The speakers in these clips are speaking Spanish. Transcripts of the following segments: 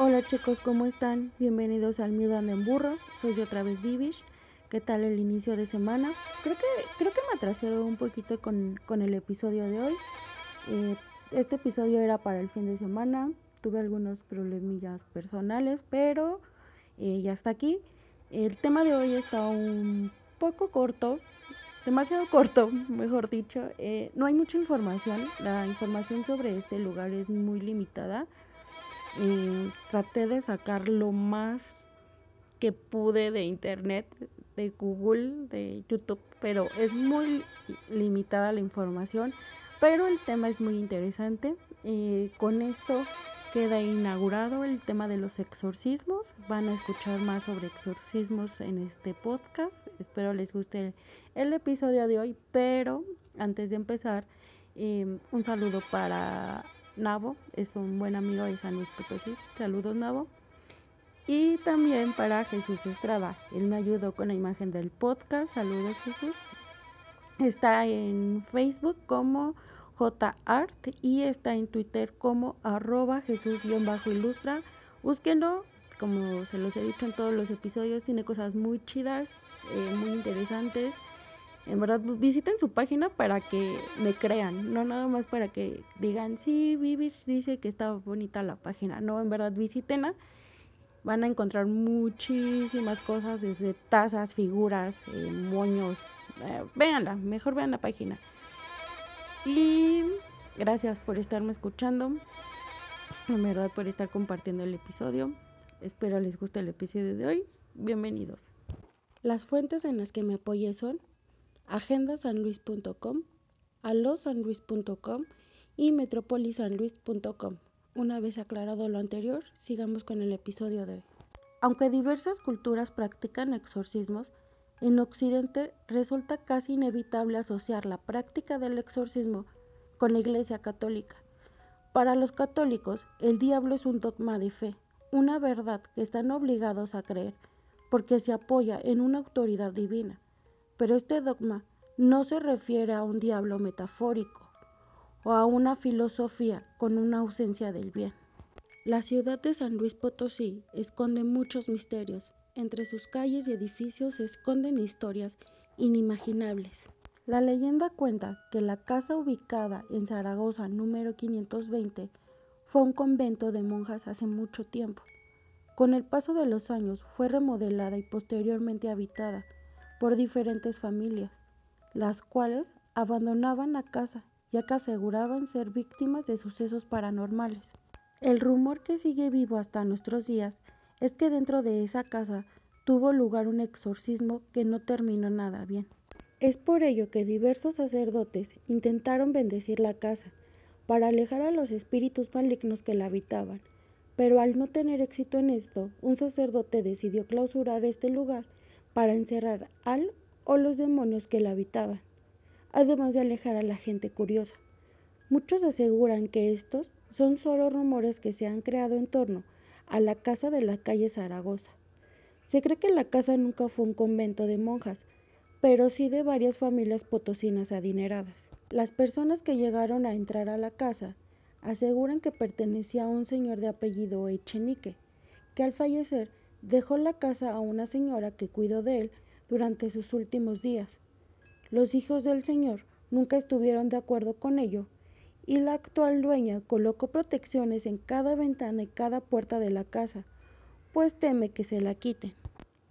Hola chicos, ¿cómo están? Bienvenidos al Miedo en Burro. Soy otra vez Vivish. ¿Qué tal el inicio de semana? Creo que, creo que me atrasé un poquito con, el episodio de hoy. Eh, este episodio era para el fin de semana. Tuve algunos problemillas personales, pero eh, ya está aquí. El tema de hoy está un poco corto, demasiado corto, mejor dicho. Eh, no hay mucha información. La información sobre este lugar es muy limitada traté de sacar lo más que pude de internet, de Google, de YouTube, pero es muy limitada la información. Pero el tema es muy interesante. Eh, con esto queda inaugurado el tema de los exorcismos. Van a escuchar más sobre exorcismos en este podcast. Espero les guste el, episodio de hoy. Pero antes de empezar, eh, un saludo para Nabo, es un buen amigo de San Luis Potosí. Saludos, Nabo. Y también para Jesús Estrada. Él me ayudó con la imagen del podcast. Saludos, Jesús. Está en Facebook como JArt y está en Twitter como arroba Jesús-ilustra. Búsquenlo, como se los he dicho en todos los episodios, tiene cosas muy chidas, eh, muy interesantes. En verdad, visiten su página para que me crean, no nada más para que digan, sí, Vivich dice que está bonita la página. No, en verdad, visítenla. Van a encontrar muchísimas cosas, desde tazas, figuras, eh, moños. Eh, véanla, mejor vean la página. Y gracias por estarme escuchando. En verdad, por estar compartiendo el episodio. Espero les guste el episodio de hoy. Bienvenidos. Las fuentes en las que me apoyé son agendasanluis.com, alosanluis.com y metropolisanluis.com. Una vez aclarado lo anterior, sigamos con el episodio de hoy. Aunque diversas culturas practican exorcismos, en Occidente resulta casi inevitable asociar la práctica del exorcismo con la Iglesia Católica. Para los católicos, el diablo es un dogma de fe, una verdad que están obligados a creer, porque se apoya en una autoridad divina. Pero este dogma no se refiere a un diablo metafórico o a una filosofía con una ausencia del bien. La ciudad de San Luis Potosí esconde muchos misterios. Entre sus calles y edificios se esconden historias inimaginables. La leyenda cuenta que la casa ubicada en Zaragoza número 520 fue un convento de monjas hace mucho tiempo. Con el paso de los años fue remodelada y posteriormente habitada por diferentes familias, las cuales abandonaban la casa ya que aseguraban ser víctimas de sucesos paranormales. El rumor que sigue vivo hasta nuestros días es que dentro de esa casa tuvo lugar un exorcismo que no terminó nada bien. Es por ello que diversos sacerdotes intentaron bendecir la casa para alejar a los espíritus malignos que la habitaban, pero al no tener éxito en esto, un sacerdote decidió clausurar este lugar para encerrar al o los demonios que la habitaban, además de alejar a la gente curiosa. Muchos aseguran que estos son solo rumores que se han creado en torno a la casa de la calle Zaragoza. Se cree que la casa nunca fue un convento de monjas, pero sí de varias familias potosinas adineradas. Las personas que llegaron a entrar a la casa aseguran que pertenecía a un señor de apellido Echenique, que al fallecer dejó la casa a una señora que cuidó de él durante sus últimos días. Los hijos del señor nunca estuvieron de acuerdo con ello y la actual dueña colocó protecciones en cada ventana y cada puerta de la casa, pues teme que se la quiten.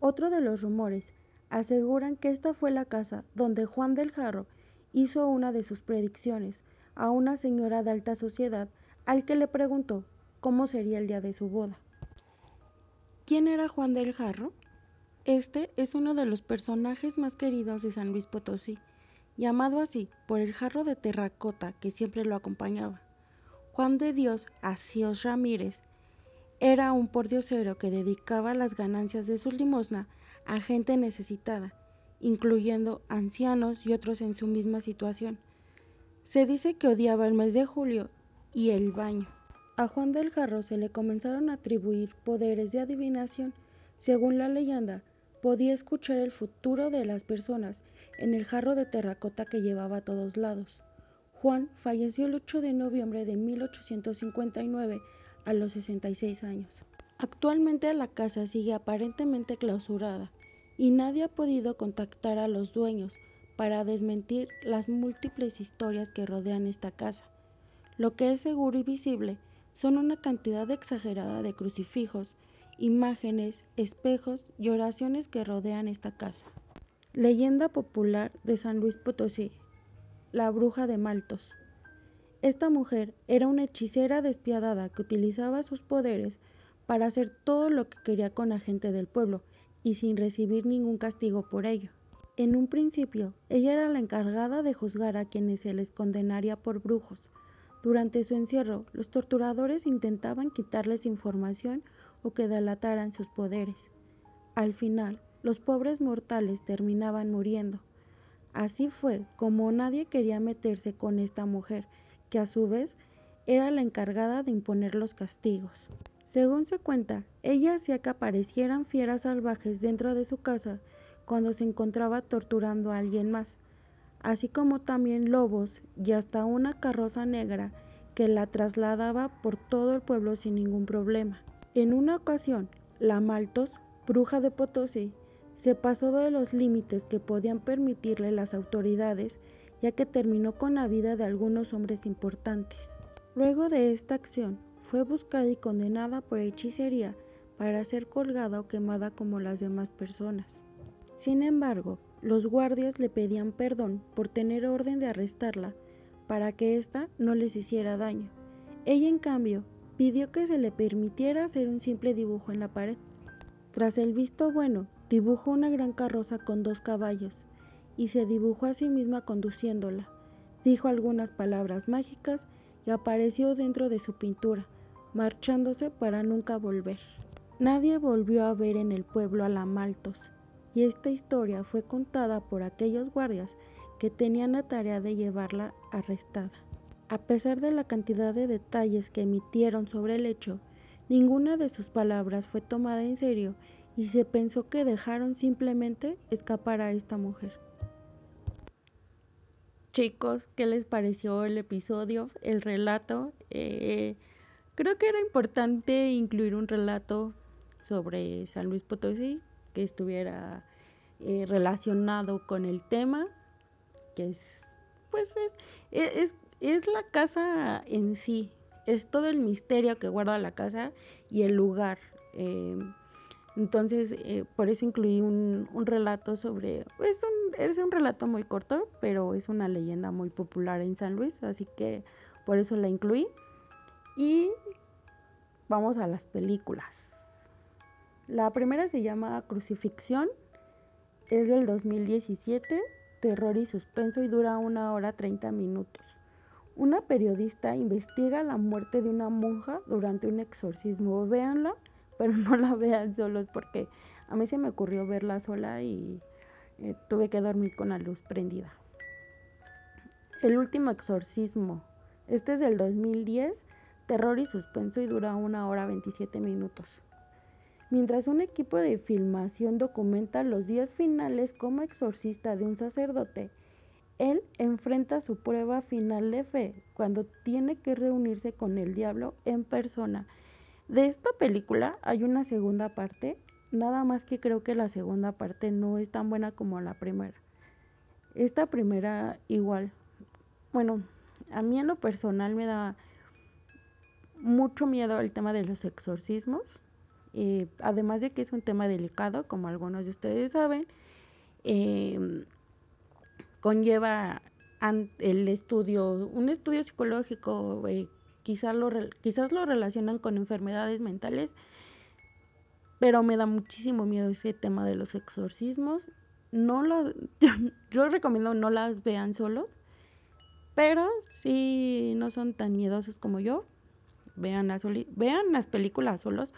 Otro de los rumores aseguran que esta fue la casa donde Juan del Jarro hizo una de sus predicciones a una señora de alta sociedad al que le preguntó cómo sería el día de su boda. ¿Quién era Juan del Jarro? Este es uno de los personajes más queridos de San Luis Potosí, llamado así por el jarro de terracota que siempre lo acompañaba. Juan de Dios Asíos Ramírez era un pordiosero que dedicaba las ganancias de su limosna a gente necesitada, incluyendo ancianos y otros en su misma situación. Se dice que odiaba el mes de julio y el baño. A Juan del Jarro se le comenzaron a atribuir poderes de adivinación. Según la leyenda, podía escuchar el futuro de las personas en el jarro de terracota que llevaba a todos lados. Juan falleció el 8 de noviembre de 1859 a los 66 años. Actualmente la casa sigue aparentemente clausurada y nadie ha podido contactar a los dueños para desmentir las múltiples historias que rodean esta casa. Lo que es seguro y visible son una cantidad exagerada de crucifijos, imágenes, espejos y oraciones que rodean esta casa. Leyenda popular de San Luis Potosí. La bruja de Maltos. Esta mujer era una hechicera despiadada que utilizaba sus poderes para hacer todo lo que quería con la gente del pueblo y sin recibir ningún castigo por ello. En un principio, ella era la encargada de juzgar a quienes se les condenaría por brujos. Durante su encierro, los torturadores intentaban quitarles información o que delataran sus poderes. Al final, los pobres mortales terminaban muriendo. Así fue como nadie quería meterse con esta mujer, que a su vez era la encargada de imponer los castigos. Según se cuenta, ella hacía que aparecieran fieras salvajes dentro de su casa cuando se encontraba torturando a alguien más, así como también lobos y hasta una carroza negra que la trasladaba por todo el pueblo sin ningún problema. En una ocasión, la Maltos, bruja de Potosí, se pasó de los límites que podían permitirle las autoridades, ya que terminó con la vida de algunos hombres importantes. Luego de esta acción, fue buscada y condenada por hechicería para ser colgada o quemada como las demás personas. Sin embargo, los guardias le pedían perdón por tener orden de arrestarla para que ésta no les hiciera daño. Ella, en cambio, pidió que se le permitiera hacer un simple dibujo en la pared. Tras el visto bueno, Dibujó una gran carroza con dos caballos y se dibujó a sí misma conduciéndola. Dijo algunas palabras mágicas y apareció dentro de su pintura, marchándose para nunca volver. Nadie volvió a ver en el pueblo a la Maltos, y esta historia fue contada por aquellos guardias que tenían la tarea de llevarla arrestada. A pesar de la cantidad de detalles que emitieron sobre el hecho, ninguna de sus palabras fue tomada en serio y se pensó que dejaron simplemente escapar a esta mujer. Chicos, ¿qué les pareció el episodio, el relato? Eh, creo que era importante incluir un relato sobre San Luis Potosí que estuviera eh, relacionado con el tema, que es, pues, es, es la casa en sí, es todo el misterio que guarda la casa y el lugar. Eh, entonces, eh, por eso incluí un, relato sobre, es un, es un relato muy corto, pero es una leyenda muy popular en San Luis, así que por eso la incluí. Y vamos a las películas. La primera se llama Crucifixión, es del 2017, terror y suspenso y dura una hora 30 minutos. Una periodista investiga la muerte de una monja durante un exorcismo. Véanla pero no la vean solos porque a mí se me ocurrió verla sola y eh, tuve que dormir con la luz prendida. El último exorcismo. Este es del 2010, terror y suspenso y dura una hora 27 minutos. Mientras un equipo de filmación documenta los días finales como exorcista de un sacerdote, él enfrenta su prueba final de fe cuando tiene que reunirse con el diablo en persona. De esta película hay una segunda parte, nada más que creo que la segunda parte no es tan buena como la primera. Esta primera igual, bueno, a mí en lo personal me da mucho miedo el tema de los exorcismos, eh, además de que es un tema delicado, como algunos de ustedes saben, em, conlleva el estudio, un estudio psicológico, eh, quizás lo, quizás lo relacionan con enfermedades mentales, pero me da muchísimo miedo ese tema de los exorcismos. No lo, yo, recomiendo no las vean solos, pero si no son tan miedosos como yo, vean las, vean las películas solos,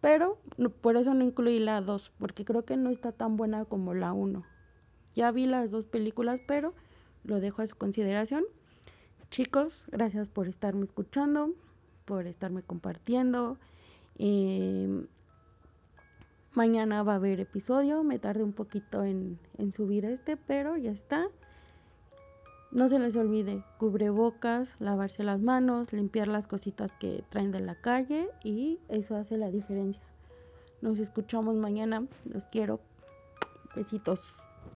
pero por eso no incluí la 2, porque creo que no está tan buena como la 1. Ya vi las dos películas, pero lo dejo a su consideración. Chicos, gracias por estarme escuchando, por estarme compartiendo. Em, mañana va a haber episodio, me tardé un poquito en, en subir este, pero ya está. No se les olvide cubrebocas, lavarse las manos, limpiar las cositas que traen de la calle y eso hace la diferencia. Nos escuchamos mañana. Los quiero. Besitos.